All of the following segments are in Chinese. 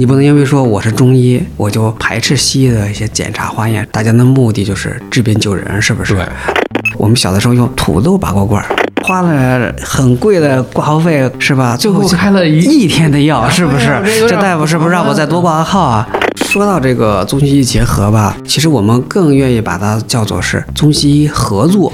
你不能因为说我是中医，我就排斥西医的一些检查化验。大家的目的就是治病救人，是不是？对。我们小的时候用土豆拔过罐，花了很贵的挂号费，是吧？最后开了一一天的药，是不是？这大夫是不是让我再多挂个号啊？说到这个中西医结合吧，其实我们更愿意把它叫做是中西医合作。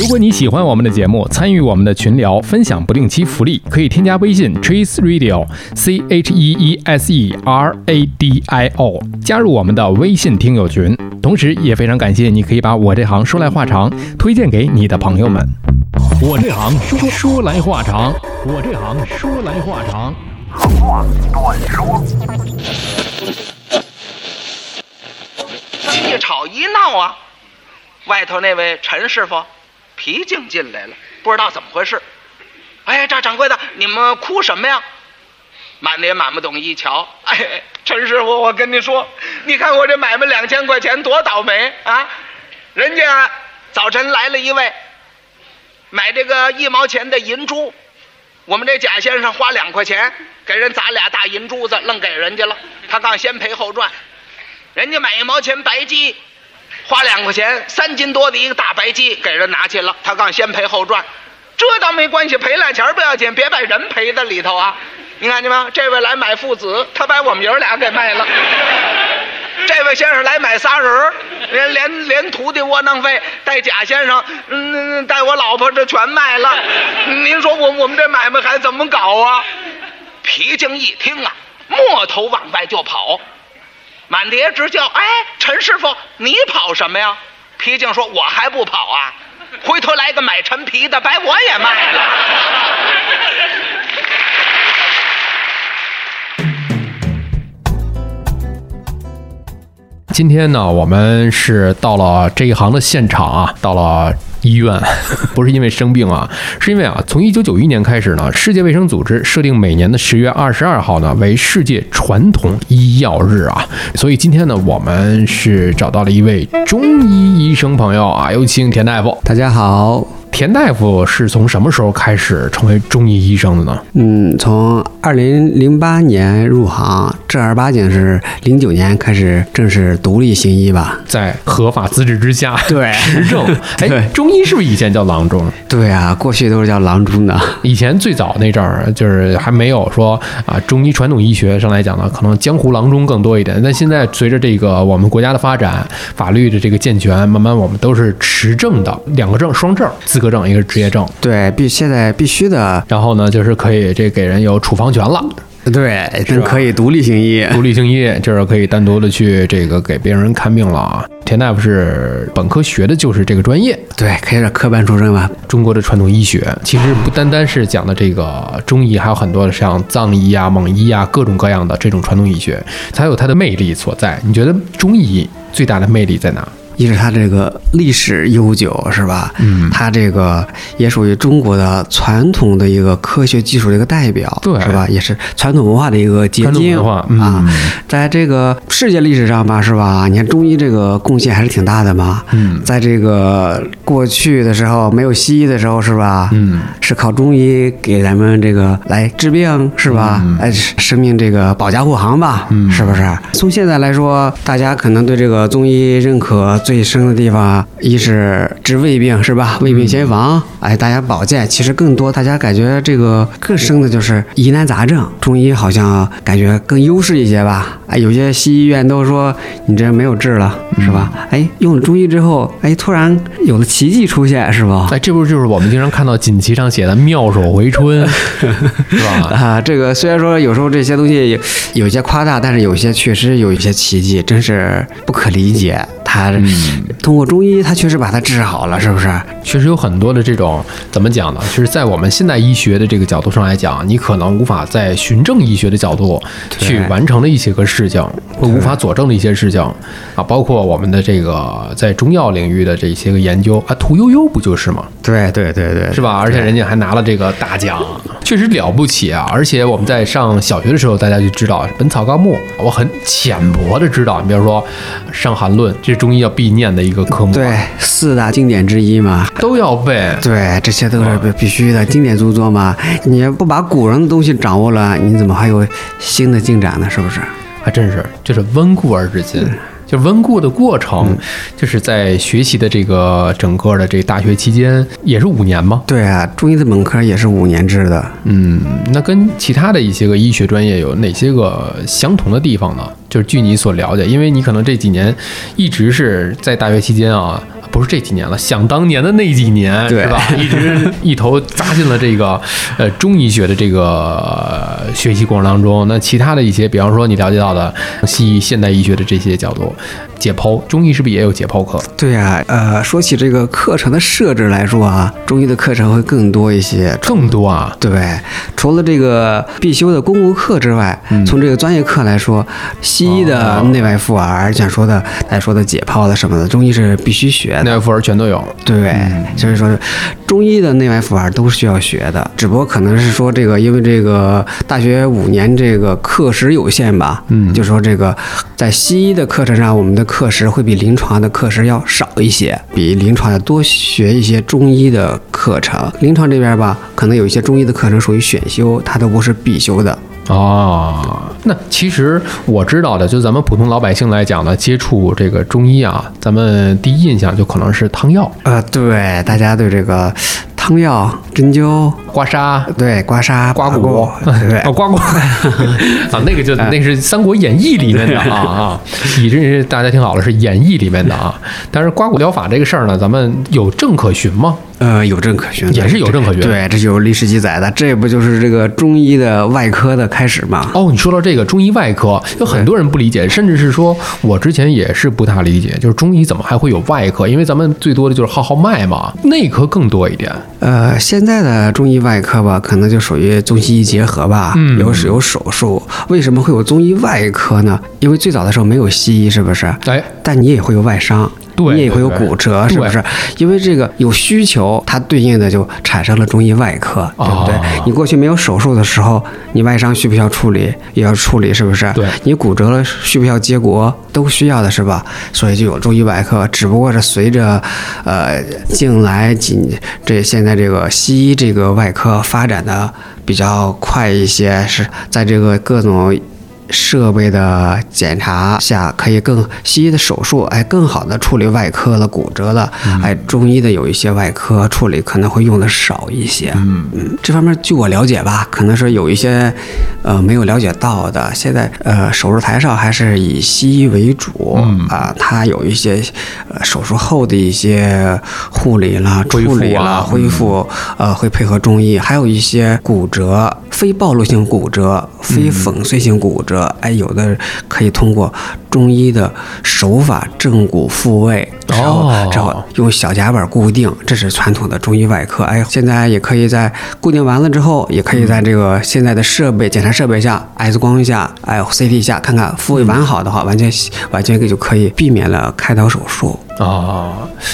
如果你喜欢我们的节目，参与我们的群聊，分享不定期福利，可以添加微信 Trace Radio C H E E S E R A D I O，加入我们的微信听友群。同时，也非常感谢你可以把我这行说来话长推荐给你的朋友们。我这行说说来话长，我这行说来话长。话短说。一吵一闹啊，外头那位陈师傅皮静进来了，不知道怎么回事。哎，这掌柜的，你们哭什么呀？满脸满不懂，一瞧，哎，陈师傅，我跟你说，你看我这买卖两千块钱多倒霉啊！人家早晨来了一位买这个一毛钱的银珠，我们这贾先生花两块钱给人砸俩大银珠子，愣给人家了。他刚先赔后赚。人家买一毛钱白鸡，花两块钱，三斤多的一个大白鸡给人拿去了。他刚先赔后赚，这倒没关系，赔俩钱不要紧，别把人赔在里头啊！你看见吗？这位来买父子，他把我们爷俩给卖了。这位先生来买仨人，连连连徒弟窝囊费带贾先生，嗯，带我老婆这全卖了。您说我我们这买卖还怎么搞啊？皮静一听啊，摸头往外就跑。满碟直叫：“哎，陈师傅，你跑什么呀？”皮静说：“我还不跑啊，回头来个买陈皮的，把我也卖了。”今天呢，我们是到了这一行的现场啊，到了。医院 不是因为生病啊，是因为啊，从一九九一年开始呢，世界卫生组织设定每年的十月二十二号呢为世界传统医药日啊，所以今天呢，我们是找到了一位中医医生朋友啊，有请田大夫。大家好。田大夫是从什么时候开始成为中医医生的呢？嗯，从二零零八年入行，正儿八经是零九年开始正式独立行医吧，在合法资质之下，对持证。哎，中医是不是以前叫郎中？对啊，过去都是叫郎中的。以前最早那阵儿，就是还没有说啊，中医传统医学上来讲呢，可能江湖郎中更多一点。但现在随着这个我们国家的发展，法律的这个健全，慢慢我们都是持证的，两个证双证。资格证，一个是职业证，对，必现在必须的。然后呢，就是可以这给人有处方权了，对，可以独立行医，独立行医就是可以单独的去这个给别人看病了啊。田大夫是本科学的就是这个专业，对，可以是科班出身吧。中国的传统医学其实不单单是讲的这个中医，还有很多的像藏医啊、蒙医啊，各种各样的这种传统医学，才有它的魅力所在。你觉得中医最大的魅力在哪？一是它这个历史悠久，是吧？嗯，它这个也属于中国的传统的一个科学技术的一个代表，对，是吧？也是传统文化的一个结晶啊。在这个世界历史上吧，是吧？你看中医这个贡献还是挺大的嘛。嗯，在这个过去的时候，没有西医的时候，是吧？嗯，是靠中医给咱们这个来治病，是吧？哎，生命这个保驾护航吧，嗯是不是？从现在来说，大家可能对这个中医认可。最深的地方，一是治胃病，是吧？胃病先防，哎，大家保健。其实更多，大家感觉这个更深的就是疑难杂症，中医好像感觉更优势一些吧？哎，有些西医院都说你这没有治了，是吧？哎，用了中医之后，哎，突然有了奇迹出现，是吧？哎，这不就是我们经常看到锦旗上写的“妙手回春”，是吧？啊，这个虽然说有时候这些东西有些夸大，但是有些确实有一些奇迹，真是不可理解。他通过中医，他确实把它治好了，是不是？确实有很多的这种怎么讲呢？就是在我们现代医学的这个角度上来讲，你可能无法在循证医学的角度去完成的一些个事情，会无法佐证的一些事情啊，包括我们的这个在中药领域的这些个研究啊，屠呦呦不就是吗？对对对对，是吧？而且人家还拿了这个大奖，确实了不起啊！而且我们在上小学的时候，大家就知道《本草纲目》，我很浅薄的知道，你比如说《伤寒论》，这是中医要必必念的一个科目，对，四大经典之一嘛。都要背。对，这些都是必必须的经典著作嘛。你不把古人的东西掌握了，你怎么还有新的进展呢？是不是？还真是，就是温故而知新。就温故的过程，就是在学习的这个整个的这大学期间，也是五年吗？对啊，中医的本科也是五年制的。嗯，那跟其他的一些个医学专业有哪些个相同的地方呢？就是据你所了解，因为你可能这几年一直是在大学期间啊。不是这几年了，想当年的那几年，是吧？一直一头扎进了这个呃中医学的这个学习过程当中。那其他的一些，比方说你了解到的西医、现代医学的这些角度，解剖，中医是不是也有解剖课？对呀，呃，说起这个课程的设置来说啊，中医的课程会更多一些，更多啊。对，除了这个必修的公共课之外，从这个专业课来说，西医的内外妇儿，像说的来说的解剖的什么的，中医是必须学的。内外妇儿全都有，对，所以说中医的内外妇儿都是需要学的，只不过可能是说这个，因为这个大学五年这个课时有限吧，嗯，就说这个在西医的课程上，我们的课时会比临床的课时要少一些，比临床要多学一些中医的课程。临床这边吧，可能有一些中医的课程属于选修，它都不是必修的。哦，那其实我知道的，就咱们普通老百姓来讲呢，接触这个中医啊，咱们第一印象就可能是汤药。呃，对，大家对这个汤药、针灸、刮痧，对，刮痧、刮骨，对，哦，刮骨。啊，那个就那是《三国演义》里面的啊啊，你这是大家听好了，是《演义》里面的啊。但是刮骨疗法这个事儿呢，咱们有证可循吗？呃，有证可循，也是有证可循。对，这有历史记载的，这不就是这个中医的外科的开始吗？哦，你说到这个中医外科，有很多人不理解，甚至是说我之前也是不大理解，就是中医怎么还会有外科？因为咱们最多的就是号号脉嘛，内科更多一点。呃，现在的中医外科吧，可能就属于中西医结合吧，有有手术。为什么会有中医外科呢？因为最早的时候没有西医，是不是？哎，但你也会有外伤。你也会有骨折，是不是？因为这个有需求，它对应的就产生了中医外科，对不对？你过去没有手术的时候，你外伤需不需要处理？也要处理，是不是？对。你骨折了，需不需要接骨？都需要的是吧？所以就有中医外科，只不过是随着，呃，近来几这现在这个西医这个外科发展的比较快一些，是在这个各种。设备的检查下，可以更西医的手术，哎，更好的处理外科了骨折了，哎，中医的有一些外科处理可能会用的少一些。嗯嗯，这方面据我了解吧，可能是有一些呃没有了解到的。现在呃手术台上还是以西医为主啊，它有一些呃手术后的一些护理啦、处理啦、恢复，呃会配合中医，还有一些骨折、非暴露性骨折、非粉碎性骨折。哎，有的可以通过中医的手法正骨复位，然后之后用小夹板固定，这是传统的中医外科。哎，现在也可以在固定完了之后，也可以在这个现在的设备检查设备下，X 光下，哎，CT 下看看复位完好的话，完全完全就可以避免了开刀手术。啊，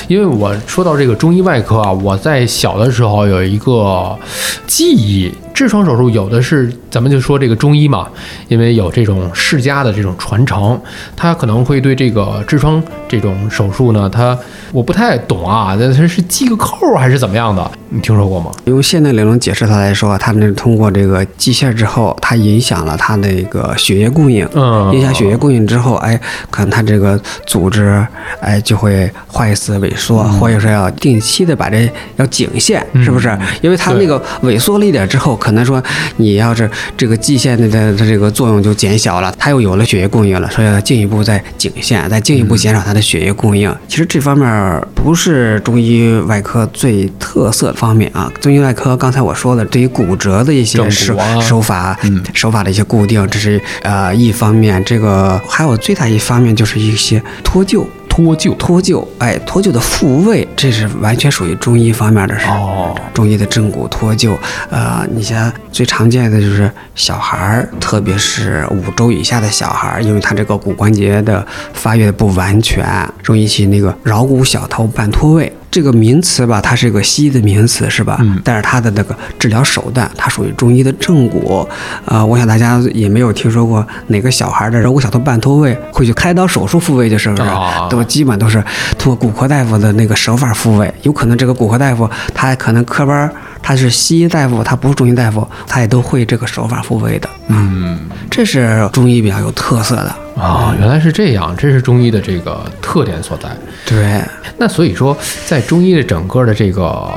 因为我说到这个中医外科啊，我在小的时候有一个记忆，痔疮手术有的是，咱们就说这个中医嘛，因为有这种世家的这种传承，他可能会对这个痔疮这种手术呢，他我不太懂啊，那他是系个扣还是怎么样的？你听说过吗？用现代理论解释它来说，它是通过这个系线之后，它影响了它那个血液供应，嗯，影响血液供应之后，哎，可能它这个组织，哎，就会坏死萎缩，或者说要定期的把这要颈线，是不是？因为它那个萎缩了一点之后，可能说你要是这个系线的的它这个作用就减小了，它又有了血液供应了，所以要进一步再颈线，再进一步减少它的血液供应。其实这方面不是中医外科最特色的。方面啊，中医外科刚才我说的，对于骨折的一些手手法，嗯，手法的一些固定，这是呃一方面。这个还有最大一方面就是一些脱臼。脱臼，脱臼，哎，脱臼的复位，这是完全属于中医方面的事哦。中医的正骨脱臼，呃，你像最常见的就是小孩儿，特别是五周以下的小孩儿，因为他这个骨关节的发育的不完全，容易起那个桡骨小头半脱位。这个名词吧，它是一个西医的名词，是吧？嗯但是它的那个治疗手段，它属于中医的正骨。呃，我想大家也没有听说过哪个小孩的人骨小头半脱位会去开刀手术复位，就是不是？啊都基本都是通过骨科大夫的那个手法复位。有可能这个骨科大夫他可能科班儿他是西医大夫，他不是中医大夫，他也都会这个手法复位的。嗯这是中医比较有特色的。啊，原来是这样，这是中医的这个特点所在。对，那所以说，在中医的整个的这个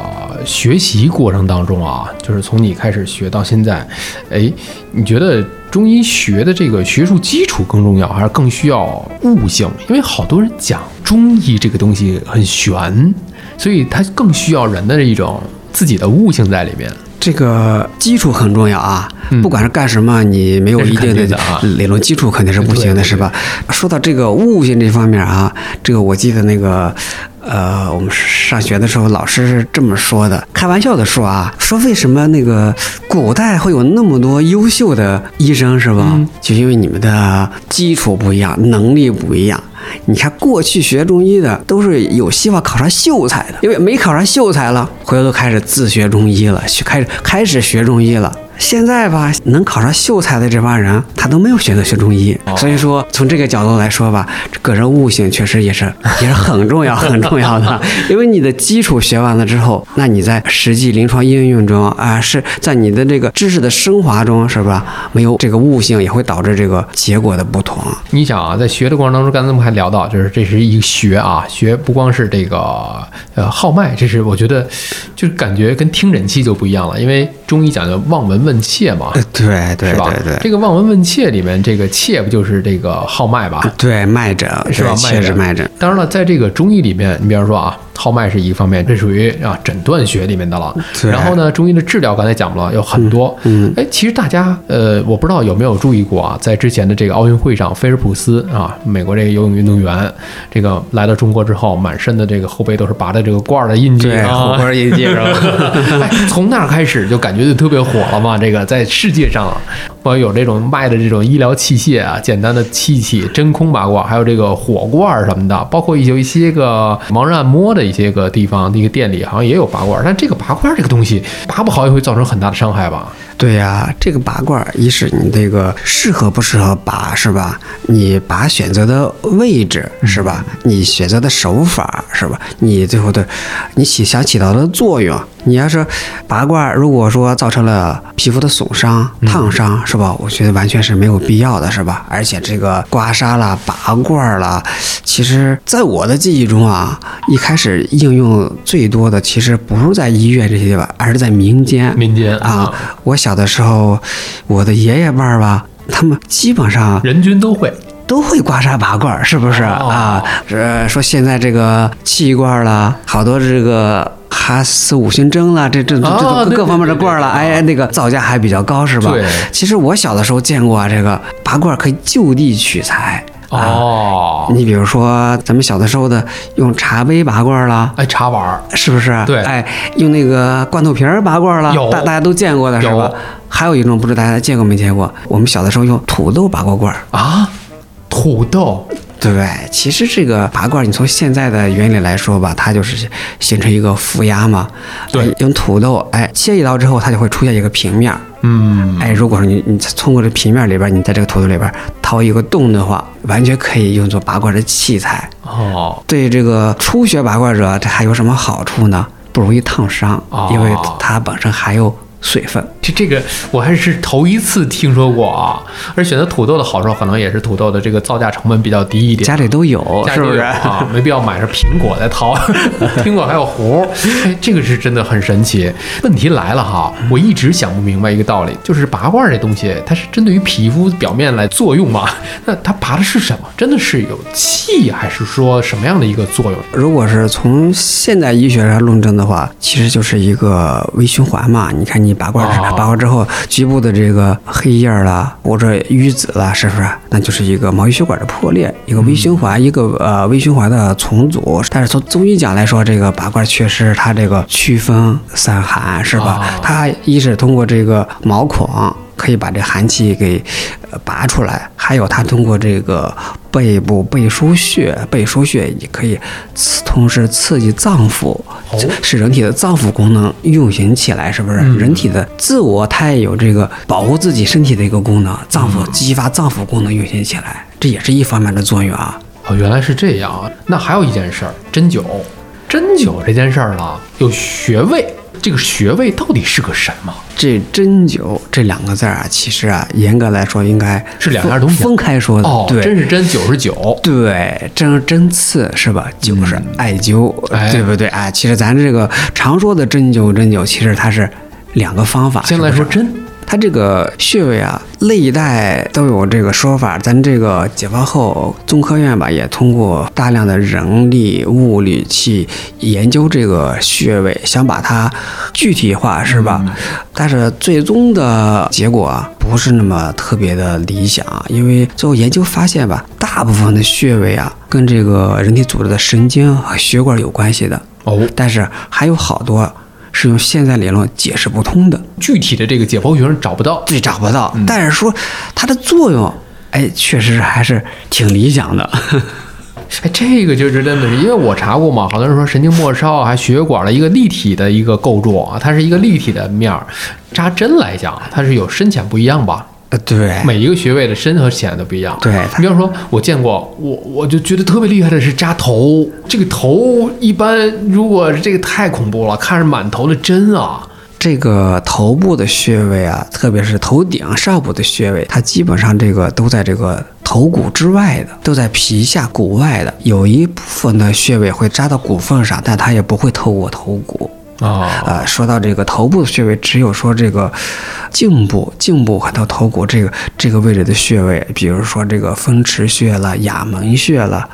学习过程当中啊，就是从你开始学到现在，哎，你觉得中医学的这个学术基础更重要，还是更需要悟性？因为好多人讲中医这个东西很玄，所以它更需要人的一种自己的悟性在里面。这个基础很重要啊，嗯不管是干什么，你没有一定的理论基础肯定是不行的，是吧？说到这个悟性这方面啊，这个我记得那个。呃，我们上学的时候，老师是这么说的，开玩笑的说啊，说为什么那个古代会有那么多优秀的医生，是吧？嗯就因为你们的基础不一样，能力不一样。你看，过去学中医的都是有希望考上秀才的，因为没考上秀才了，回头都开始自学中医了，学开始开始学中医了。现在吧，能考上秀才的这帮人，他都没有选择学中医。所以说，从这个角度来说吧，这个人悟性确实也是也是很重要很重要的。因为你的基础学完了之后，那你在实际临床应用中啊，是在你的这个知识的升华中，是吧？没有这个悟性，也会导致这个结果的不同。你想啊，在学的过程当中，刚才我们还聊到，就是这是一个学啊，学不光是这个呃号脉，这是我觉得就感觉跟听诊器就不一样了，因为中医讲究望闻问切嘛，呃对对是吧？对对。这个望闻问切里面，这个切不就是这个号脉吧？对脉诊是吧？对切是脉诊。当然了，在这个中医里面，你比方说啊，号脉是一个方面，这属于啊诊断学里面的了。对然后呢，中医的治疗刚才讲了有很多。嗯哎，其实大家呃，我不知道有没有注意过啊，在之前的这个奥运会上，菲尔普斯啊，美国这个游泳运动员，这个来到中国之后，满身的这个后背都是拔的这个罐儿的印记对，啊，火锅印记是吧？哎，从那儿开始就感觉觉得特别火了嘛。这个在世界上，有这种卖的这种医疗器械啊，简单的器器、真空拔罐，还有这个火罐儿什么的，包括有一些个盲人按摩的一些个地方、一个店里，好像也有拔罐儿。但这个拔罐儿这个东西，拔不好也会造成很大的伤害吧？对呀、这个拔罐儿，一是你这个适合不适合拔是吧？你拔选择的位置是吧？你选择的手法是吧？你最后的你起想起到的作用，你要是拔罐儿，如果说造成了皮肤的损伤、烫伤是吧？我觉得完全是没有必要的，是吧？而且这个刮痧啦、拔罐儿啦，其实在我的记忆中啊，一开始应用最多的其实不是在医院这些地方，而是在民间。民间啊，我小的时候，我的爷爷辈儿吧，他们基本上人均都会。都会刮痧拔罐儿，是不是、哦啊？呃，说现在这个气罐儿啦，好多这个哈斯五行针了，这这这这各各方面的罐儿啦，对哎，那个造价还比较高，是吧？对其实我小的时候见过啊，这个拔罐儿可以就地取材。啊，哦，你比如说咱们小的时候的用茶杯拔罐儿啦，哎，茶碗儿，是不是？对哎，用那个罐头瓶儿拔罐儿了，大大家都见过的是吧有？还有一种不知道大家见过没见过，我们小的时候用土豆拔过罐儿。啊，土豆，对，其实这个拔罐儿，你从现在的原理来说吧，它就是形成一个负压嘛。对哎用土豆，哎，切一刀之后，它就会出现一个平面儿。嗯，哎，如果说你你通过这平面里边儿，你在这个土豆里边儿掏一个洞的话，完全可以用作拔罐儿的器材。哦，对这个初学拔罐者，这还有什么好处呢？不容易烫伤，哦因为它本身含有水分。这这个我还是头一次听说过啊！而选择土豆的好处，可能也是土豆的这个造价成本比较低一点，家里都有，是不是？啊？没必要买着苹果再掏，苹果还有核儿，哎，这个是真的很神奇。问题来了哈，我一直想不明白一个道理，就是拔罐儿这东西，它是针对于皮肤表面来作用吗？那它拔的是什么？真的是有气，还是说什么样的一个作用？如果是从现代医学上论证的话，其实就是一个微循环嘛。你看，你拔罐拔罐之后，局部的这个黑印儿啦，或者淤紫啦，是不是？那就是一个毛细血管的破裂，一个微循环，一个呃微循环的重组。但是从中医讲来说，这个拔罐确实它这个祛风散寒，是吧？哦它一是通过这个毛孔。可以把这寒气给呃拔出来，还还有它通过这个背部背腧穴，背腧穴也可以刺，同时刺激脏腑，哦使人体的脏腑功能运行起来，是不是？嗯人体的自我它也有这个保护自己身体的一个功能，脏腑激发脏腑功能运行起来，这也是一方面的作用啊。哦，原来是这样啊！那还有一件事儿，针灸。针灸这件事儿呢，有穴位，这个穴位到底是个什么？这针灸这两个字儿啊，其实啊，严格来说应该是两样分东西啊分开说的。哦，对，针是针，灸是灸。对，针是针刺是吧？灸是艾灸，哎对不对？哎，其实咱这个常说的针灸，针灸其实它是两个方法。先来说针，它这个穴位啊，历代都有这个说法。咱这个解放后，中科院吧也通过大量的人力物力去研究这个穴位，想把它具体化，是吧？但是最终的结果啊，不是那么特别的理想，因为最后研究发现吧，大部分的穴位啊，跟这个人体组织的神经和血管有关系的，哦，但是还有好多是用现在理论解释不通的。具体的这个解剖学上找不到。对找不到，但是说它的作用，哎，确实还是挺理想的。哎，这个就是真的是，因为我查过嘛，好多人说神经末梢啊，还血管的一个立体的一个构筑啊，它是一个立体的面儿。扎针来讲，它是有深浅不一样吧？呃，对，每一个穴位的深和浅都不一样。对你比方说，我见过，我我就觉得特别厉害的是扎头，这个头一般如果这个太恐怖了，看着满头的针啊。这个头部的穴位啊，特别是头顶上部的穴位，它基本上这个都在这个头骨之外的，都在皮下骨外的。有一部分的穴位会扎到骨缝上，但它也不会透过头骨。啊，呃，说到这个头部的穴位，只有说这个颈部、颈部和到头骨这个这个位置的穴位，比如说这个风池穴了、哑门穴了。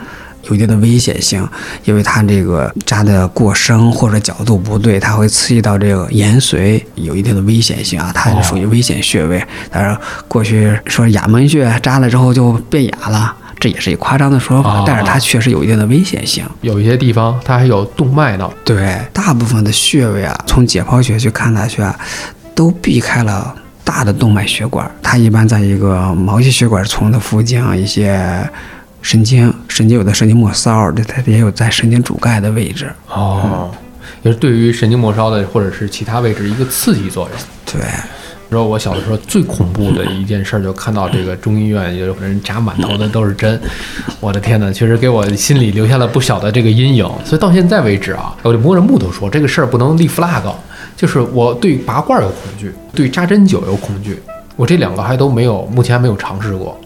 有一定的危险性，因为它这个扎的过深或者角度不对，它会刺激到这个延髓，有一定的危险性啊，它是属于危险穴位。但是过去说哑门穴扎了之后就变哑了，这也是一夸张的说法，哦但是它确实有一定的危险性。有一些地方它还有动脉呢。对，大部分的穴位啊，从解剖学去看下去啊，都避开了大的动脉血管，它一般在一个毛细血管丛的附近啊，一些神经，神经有的神经末梢，这它也有在神经主干的位置。哦，也是对于神经末梢的或者是其他位置一个刺激作用。对，说我小的时候最恐怖的一件事，就看到这个中医院有人扎满头的都是针，我的天呐，确实给我心里留下了不小的这个阴影。所以到现在为止啊，我就摸着木头说，这个事儿不能立 flag，就是我对拔罐有恐惧，对扎针灸有恐惧，我这两个还都没有，目前还没有尝试过。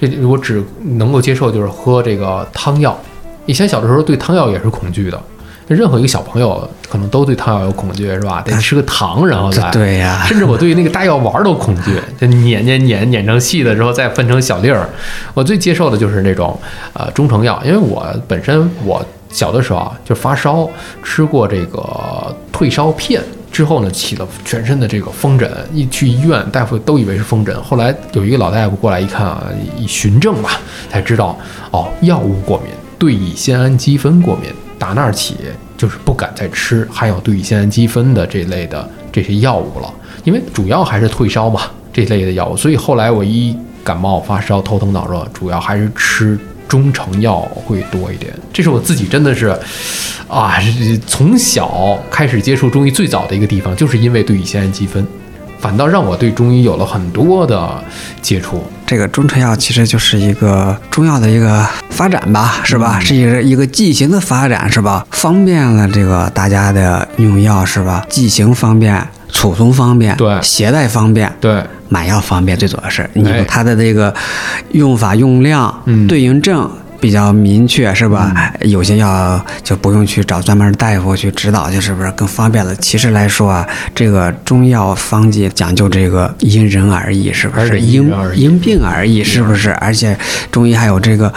这我只能够接受就是喝这个汤药。以前小的时候对汤药也是恐惧的，任何一个小朋友可能都对汤药有恐惧，是吧？得吃个糖，然后再 对呀甚至我对那个大药丸都恐惧，就碾碾碾碾成细的之后再分成小粒儿。我最接受的就是那种呃中成药，因为我本身我小的时候啊就发烧，吃过这个退烧片。之后呢，起了全身的这个风疹，一去医院，大夫都以为是风疹。后来有一个老大夫过来一看啊，一询证吧，才知道哦，药物过敏，对乙酰氨基酚过敏。打那儿起就是不敢再吃含有对乙酰氨基酚的这类的这些药物了，因为主要还是退烧嘛这类的药物。所以后来我一感冒发烧、头疼脑热，主要还是吃中成药会多一点。这是我自己真的是。啊，是从小开始接触中医最早的一个地方，就是因为对乙酰氨基酚，反倒让我对中医有了很多的接触。这个中成药其实就是一个中药的一个发展吧，是吧？是一个一个剂型的发展，是吧？方便了这个大家的用药，是吧？剂型方便，储存方便，对携带方便，对，买药方便，最主要是你它的这个用法用量、嗯对应症比较明确，是吧？有些药就不用去找专门大夫去指导，去是不是更方便了？其实来说啊，这个中药方剂讲究这个因人而异，是不是？因因病而异，是不是？而且中医还有这个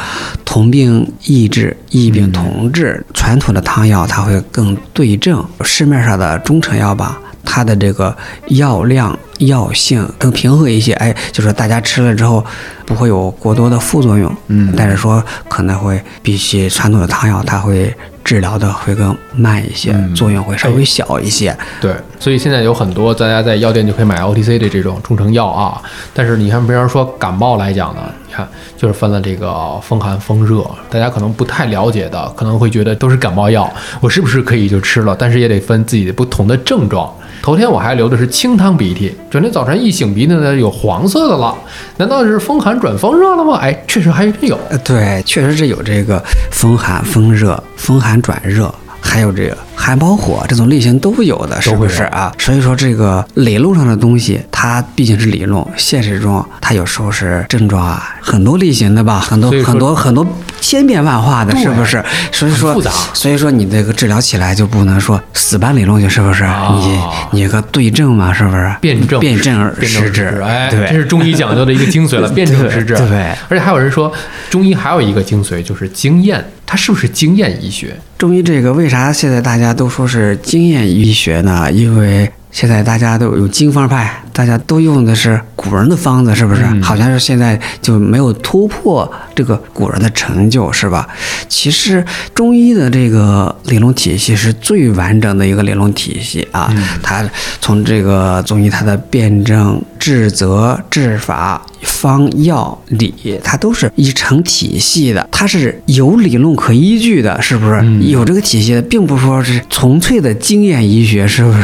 同病异治、异病同治。传统的汤药它会更对症，市面上的中成药吧。它的这个药量、药性更平和一些，哎，就是大家吃了之后不会有过多的副作用，嗯但是说可能会比起传统的汤药，它会治疗的会更慢一些，嗯作用会稍微小一些。对，所以现在有很多大家在药店就可以买 OTC 的这种中成药啊。但是你看，比方说感冒来讲呢，你看就是分了这个风寒、风热，大家可能不太了解的，可能会觉得都是感冒药，我是不是可以就吃了？但是也得分自己的不同的症状。头天我还流的是清汤鼻涕，转天早晨一醒鼻涕呢，有黄色的了，难道是风寒转风热了吗？哎，确实还真有。对，确实是有这个风寒、风热、风寒转热，还有这个寒包火这种类型都有的，是不是啊？所以说这个理论上的东西，它毕竟是理论，现实中它有时候是症状啊，很多类型的吧，很多很多很多千变万化的，是不是？所以说复杂所以说你这个治疗起来就不能说死搬理论去，是不是？啊你你有个对症嘛，是不是？辩证辩证而施治，哎，对，这是中医讲究的一个精髓了，辩证施治。对对而且还有人说，中医还有一个精髓就是经验，它是不是经验医学？中医这个为啥现在大家都说是经验医学呢？因为现在大家都有经方派，大家都用的是古人的方子，是不是？嗯好像是现在就没有突破这个古人的成就，是吧？其实中医的这个理论体系是最完整的一个理论体系啊，它从这个中医它的辩证、治则、治法、方药理，它都是一成体系的，它是有理论可依据的，是不是？嗯有这个体系的，并不是说是纯粹的经验医学，是不是？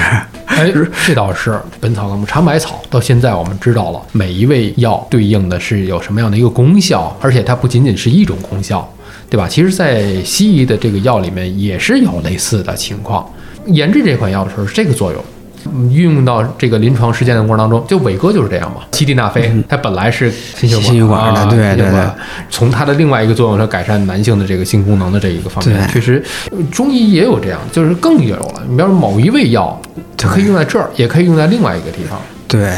哎，这倒是《本草纲目》尝百草，到现在我们知道了每一味药对应的是有什么样的一个功效，而且它不仅仅是一种功效，对吧？其实，在西医的这个药里面也是有类似的情况。研制这款药的时候是这个作用。嗯运用到这个临床实践的过程当中，就伟哥就是这样嘛。西地那非，它本来是心血心血管对对对从它的另外一个作用它改善男性的这个性功能的这一个方面，确实呃中医也有这样，就是更有了。你比方说某一味药，它可以用在这儿，也可以用在另外一个地方。对，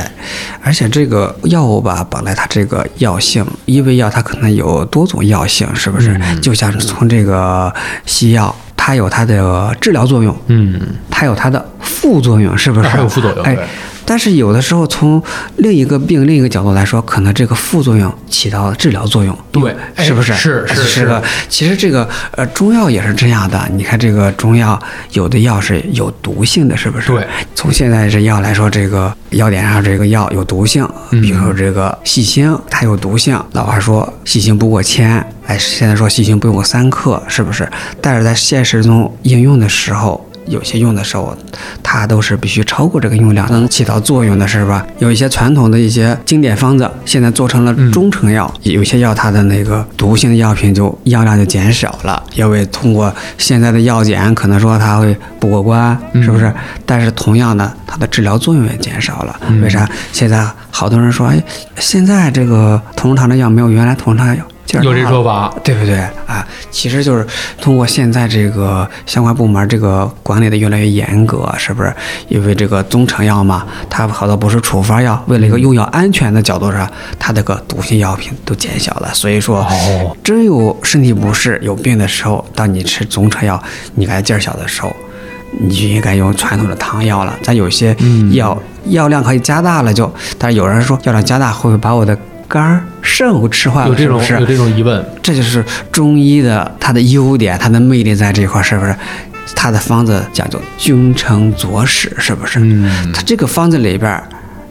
而且这个药物吧，本来它这个药性，一味药它可能有多种药性，是不是？嗯就像是从这个西药，它有它的治疗作用，嗯，它有它的副作用，是不是？还有副作用哎对，但是有的时候从另一个病另一个角度来说，可能这个副作用起到了治疗作用，对哎是不是？是是是个。其实这个呃中药也是这样的，你看这个中药有的药是有毒性的，是不是？对。从现在这药来说，这个药典上这个药有毒性，嗯比如说这个细辛，它有毒性。老话说细辛不过千，哎，现在说细辛不用过三克，是不是？但是在现实中应用的时候。有些用的时候，它都是必须超过这个用量才能起到作用的，是吧？有一些传统的一些经典方子，现在做成了中成药，有些药它的那个毒性的药品就药量就减少了，因为通过现在的药检，可能说它会不过关，是不是？但是同样的，它的治疗作用也减少了。为啥？现在好多人说，哎，现在这个同仁堂的药没有原来同仁堂的药有这说法。对不对啊？其实就是通过现在这个相关部门这个管理的越来越严格，是不是？因为这个中成药嘛，它好多不是处方药，为了一个用药安全的角度上，它这个毒性药品都减小了。所以说，哦真有身体不适、有病的时候，当你吃中成药，你感觉劲儿小的时候。你就应该用传统的汤药了。咱有些嗯药、药量可以加大了就，但是有人说药量加大会不会把我的肝儿、肾会吃坏了？有这种是不是有这种疑问，这就是中医的它的优点，它的魅力在这一块儿，是不是？它的方子讲究君臣佐使，是不是？嗯它这个方子里边儿，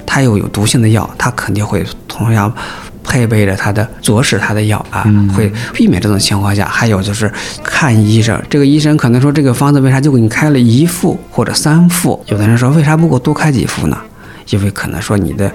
它有有毒性的药，它肯定会同样配备着它的佐使它的药啊，嗯会避免这种情况下。还有就是看医生，这个医生可能说这个方子为啥就给你开了一副或者三副？有的人说为啥不给我多开几副呢？因为可能说你的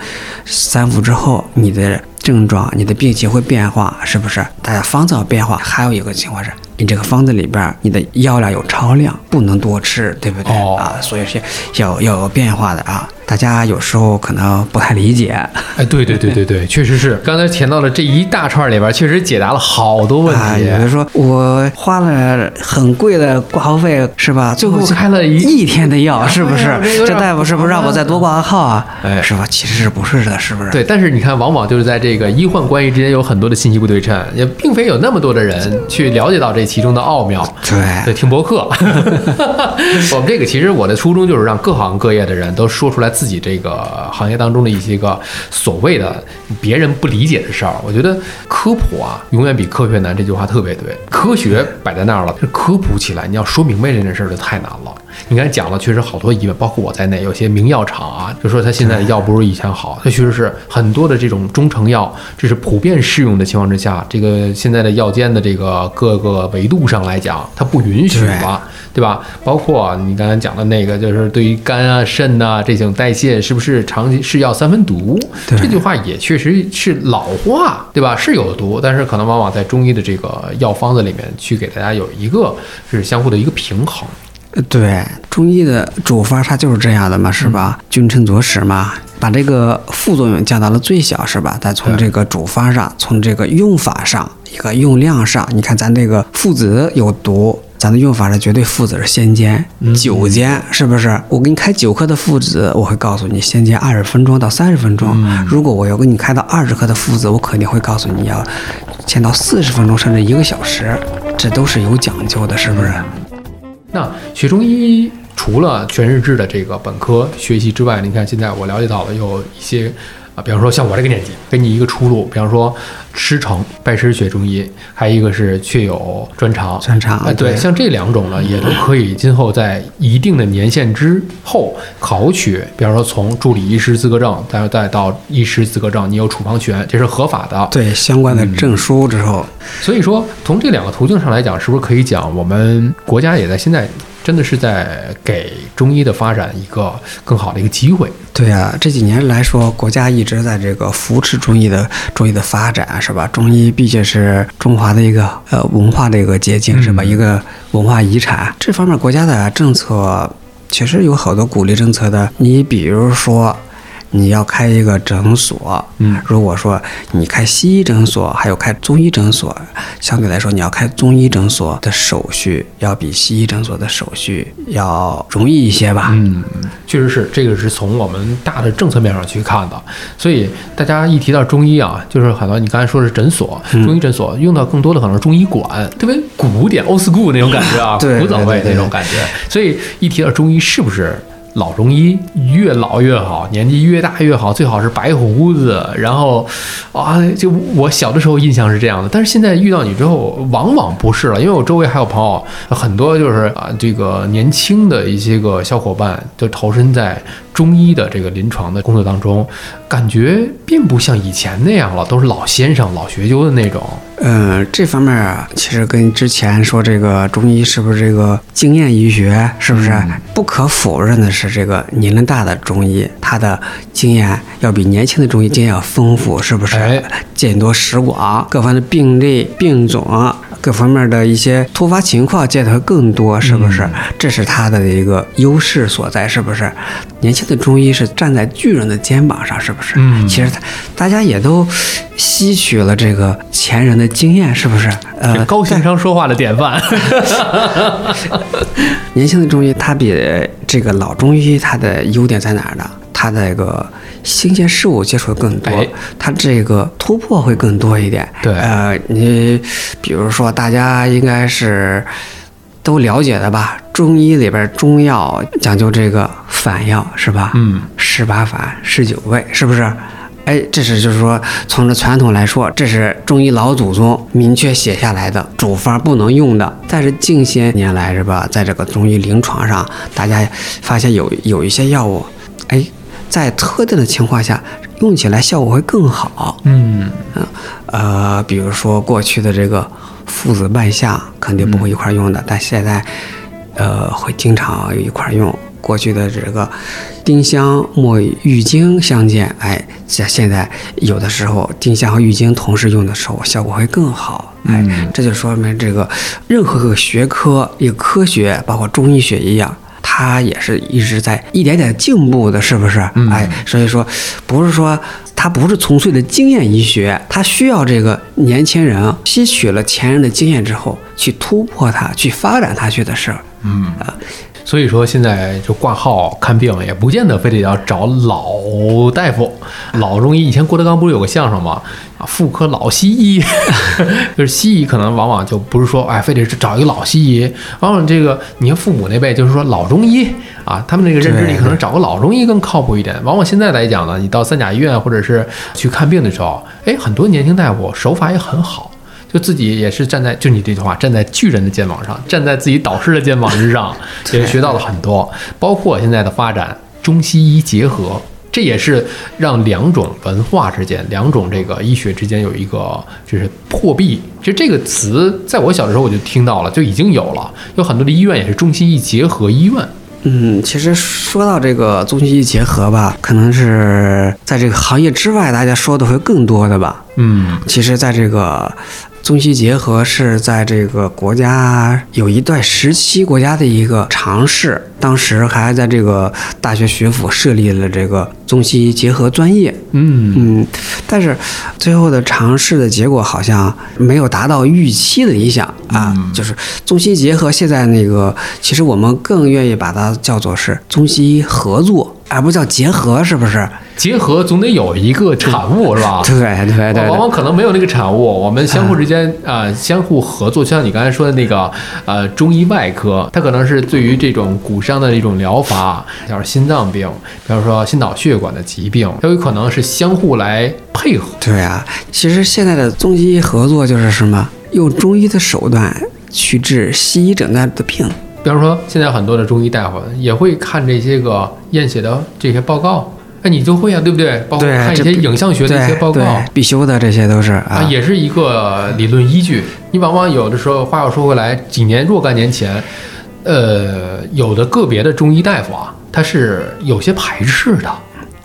三伏之后，你的症状、你的病情会变化，是不是？大家方子要变化，还有一个情况是，你这个方子里边儿你的药量有超量，不能多吃，对不对、哦啊？所以是要要有变化的啊。大家有时候可能不太理解，哎，对对对对对，确实是。刚才填到了这一大串里边，确实解答了好多问啊，题。有的说我花了很贵的挂号费，是吧？最后开了一一天的药，是不是这大夫是不是让我再多挂个号啊？哎是吧？其实是不是的，是不是？对，但是你看，往往就是在这个医患关系之间有很多的信息不对称，也并非有那么多的人去了解到这其中的奥妙。对对，听博客。我们这个其实我的初衷就是让各行各业的人都说出来自己这个行业当中的一些个所谓的别人不理解的事儿。我觉得科普啊，永远比科学难，这句话特别对。科学摆在那儿了，科普起来，你要说明白这件事儿就太难了。你刚才讲了，确实好多医院，包括我在内，有些名药厂啊，就说他现在的药不如以前好，它确实是很多的这种中成药，这是普遍适用的情况之下，这个现在的药监的这个各个维度上来讲，它不允许了，对吧？包括你刚才讲的那个，就是对于肝啊、肾呐这种代谢，是不是长期是药三分毒？这句话也确实是老话，对吧？是有毒，但是可能往往在中医的这个药方子里面去给大家有一个是相互的一个平衡。对，中医的主方它就是这样的嘛，是吧？君臣佐使嘛，把这个副作用降到了最小，是吧？再从这个主方上，从这个用法上，一个用量上，你看咱这个附子有毒，咱的用法是绝对附子是先煎九煎，是不是？我给你开九克的附子，我会告诉你先煎二十分钟到三十分钟。如果我要给你开到二十克的附子，我肯定会告诉你要煎到四十分钟甚至一个小时，这都是有讲究的，是不是？那学中医除了全日制的这个本科学习之外，你看现在我了解到了有一些啊，比方说像我这个年纪，给你一个出路，比方说师承拜师学中医，还有一个是确有专长。专长啊，对，像这两种呢，也都可以今后在一定的年限之后考取，比方说从助理医师资格证，再再到医师资格证，你有处方权，这是合法的。对相关的证书之后，所以说，从这两个途径上来讲，是不是可以讲我们国家也在现在真的是在给中医的发展一个更好的一个机会？对啊、这几年来说，国家一直在这个扶持中医的中医的发展，是吧？中医毕竟是中华的一个呃文化的一个结晶，是吧？嗯一个文化遗产，这方面国家的政策确实有好多鼓励政策的。你比如说。你要开一个诊所，嗯如果说你开西医诊所，还有开中医诊所，相对来说，你要开中医诊所的手续要比西医诊所的手续要容易一些吧？嗯，确实是，这个是从我们大的政策面上去看的。所以大家一提到中医啊，就是很多你刚才说是诊所，中医诊所用到更多的可能是中医馆，特别古典 old school 那种感觉啊，对古早味那种感觉。所以一提到中医，是不是？老中医越老越好，年纪越大越好，最好是白胡子。然后，啊，就我小的时候印象是这样的，但是现在遇到你之后，往往不是了。因为我周围还有朋友，很多就是啊，这个年轻的一些个小伙伴，就投身在中医的这个临床的工作当中，感觉并不像以前那样了，都是老先生、老学究的那种。嗯，这方面啊，其实跟之前说这个中医是不是这个经验医学，是不是、不可否认的是，这个年龄大的中医，他的经验要比年轻的中医经验要丰富，是不是？哎见多识广，各方的病例、病种。各方面的一些突发情况见的会更多，是不是？这是他的一个优势所在，是不是？年轻的中医是站在巨人的肩膀上，是不是？嗯其实他大家也都吸取了这个前人的经验，是不是？呃，高情商说话的典范。年轻的中医，它比这个老中医它的优点在哪儿呢？它的这个新鲜事物接触的更多哎，它这个突破会更多一点。对呃，你比如说，大家应该是都了解的吧？中医里边中药讲究这个反药，是吧？嗯，十八反、十九味，是不是？哎，这是就是说，从这传统来说，这是中医老祖宗明确写下来的主方不能用的。但是近些年来是吧，在这个中医临床上，大家发现有有一些药物，哎，在特定的情况下用起来效果会更好。嗯，呃，比如说过去的这个父子半夏肯定不会一块儿用的，但现在呃会经常一块儿用。过去的这个丁香、墨郁金相间，哎，现现在有的时候丁香和郁金同时用的时候，效果会更好。哎，嗯这就说明这个任何个学科、一个科学，包括中医学一样。它也是一直在一点点进步的，是不是？嗯哎，所以说，不是说他不是纯粹的经验医学，他需要这个年轻人吸取了前人的经验之后，去突破它，去发展它去的事儿。嗯，所以说现在就挂号看病也不见得非得要找老大夫、老中医。以前郭德纲不是有个相声吗？啊，妇科老西医，就是西医可能往往就不是说哎，非得是找一个老西医。往往这个你看父母那辈就是说老中医啊，他们那个认知里可能找个老中医更靠谱一点。往往现在来讲呢，你到三甲医院或者是去看病的时候，哎，很多年轻大夫手法也很好。就自己也是站在，就你这句话，站在巨人的肩膀上，站在自己导师的肩膀之上，也学到了很多。包括现在的发展，中西医结合，这也是让两种文化之间、两种这个医学之间有一个就是破壁。其实这个词在我小的时候我就听到了，就已经有了。有很多的医院也是中西医结合医院。嗯，其实说到这个中西医结合吧，可能是在这个行业之外，大家说的会更多的吧。嗯其实，在这个中西结合是在这个国家有一段时期国家的一个尝试，当时还在这个大学学府设立了这个中西结合专业。嗯嗯，但是最后的尝试的结果好像没有达到预期的理想啊。嗯就是中西结合，现在那个其实我们更愿意把它叫做是中西合作，而不叫结合，是不是？结合总得有一个产物是吧？对对对往往。可能没有那个产物，我们相互之间啊、呃相互合作，就像你刚才说的那个呃中医外科，它可能是对于这种骨伤的一种疗法，像是心脏病，比方说心脑血管的疾病，都有可能是相互来配合。对啊，其实现在的中西合作就是什么？用中医的手段去治西医诊断的病。比方说，现在很多的中医大夫也会看这些个验血的这些报告，哎，你就会啊，对不对？包括看一些影像学的一些报告。必修的这些都是啊，啊。也是一个理论依据。你往往有的时候，话又说回来，几年若干年前，呃，有的个别的中医大夫啊，他是有些排斥的。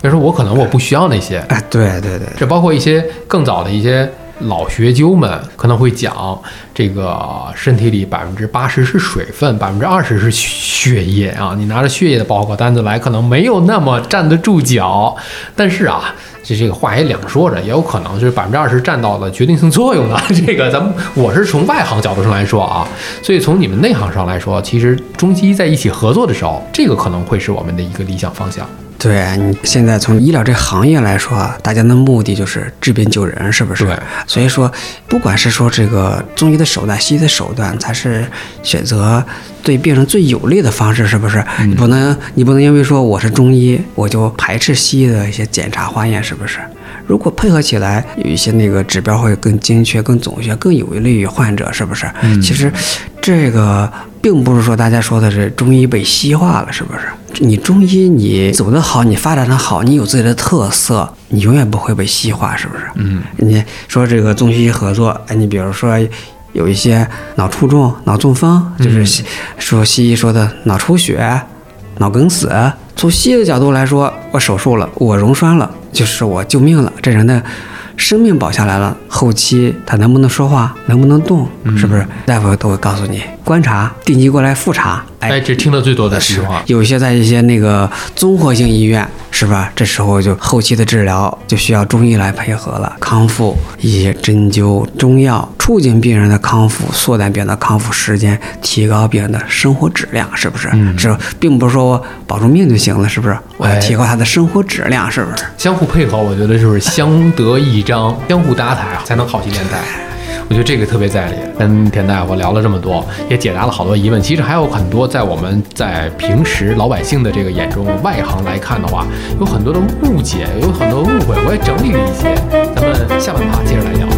比如说，我可能我不需要那些，哎，对对对，这包括一些更早的一些老学究们可能会讲，这个身体里百分之八十是水分，百分之二十是血液啊。你拿着血液的报告单子来，可能没有那么站得住脚。但是啊，这这个话也两说着，也有可能就是百分之二十占到了决定性作用的。这个咱们我是从外行角度上来说啊，所以从你们内行上来说，其实中西医在一起合作的时候，这个可能会是我们的一个理想方向。对你现在从医疗这行业来说啊，大家的目的就是治病救人，是不是？对。所以说，不管是说这个中医的手段、西医的手段，才是选择对病人最有利的方式，是不是？你不能，你不能因为说我是中医，我就排斥西医的一些检查化验，是不是？如果配合起来，有一些那个指标会更精确、更准确、更有利于患者，是不是？嗯其实，这个并不是说大家说的是中医被西化了，是不是？你中医你走得好，你发展得好，你有自己的特色，你永远不会被西化，是不是？嗯，你说这个中西医合作，哎，你比如说有一些脑卒中、脑中风，就是西说西医说的脑出血、脑梗死。从西医的角度来说，我手术了，我溶栓了，就是我救命了，这人的生命保下来了。后期他能不能说话，能不能动，是不是？大夫都会告诉你，观察，定期过来复查。哎，这听的最多的实话。有些在一些那个综合性医院，是吧？这时候就后期的治疗就需要中医来配合了，康复一些针灸、中药，促进病人的康复，缩短病人的康复时间，提高病人的生活质量，是不是？嗯是，并不是说我保住命就行了，是不是？我要哎提高他的生活质量，是不是？相互配合，我觉得就是相得益彰，相互搭台啊，才能好戏连台。我觉得这个特别在理。跟田大夫聊了这么多，也解答了好多疑问。其实还有很多在我们在平时老百姓的这个眼中，外行来看的话，有很多的误解，有很多误会，我也整理了一些。咱们下半趴接着来聊。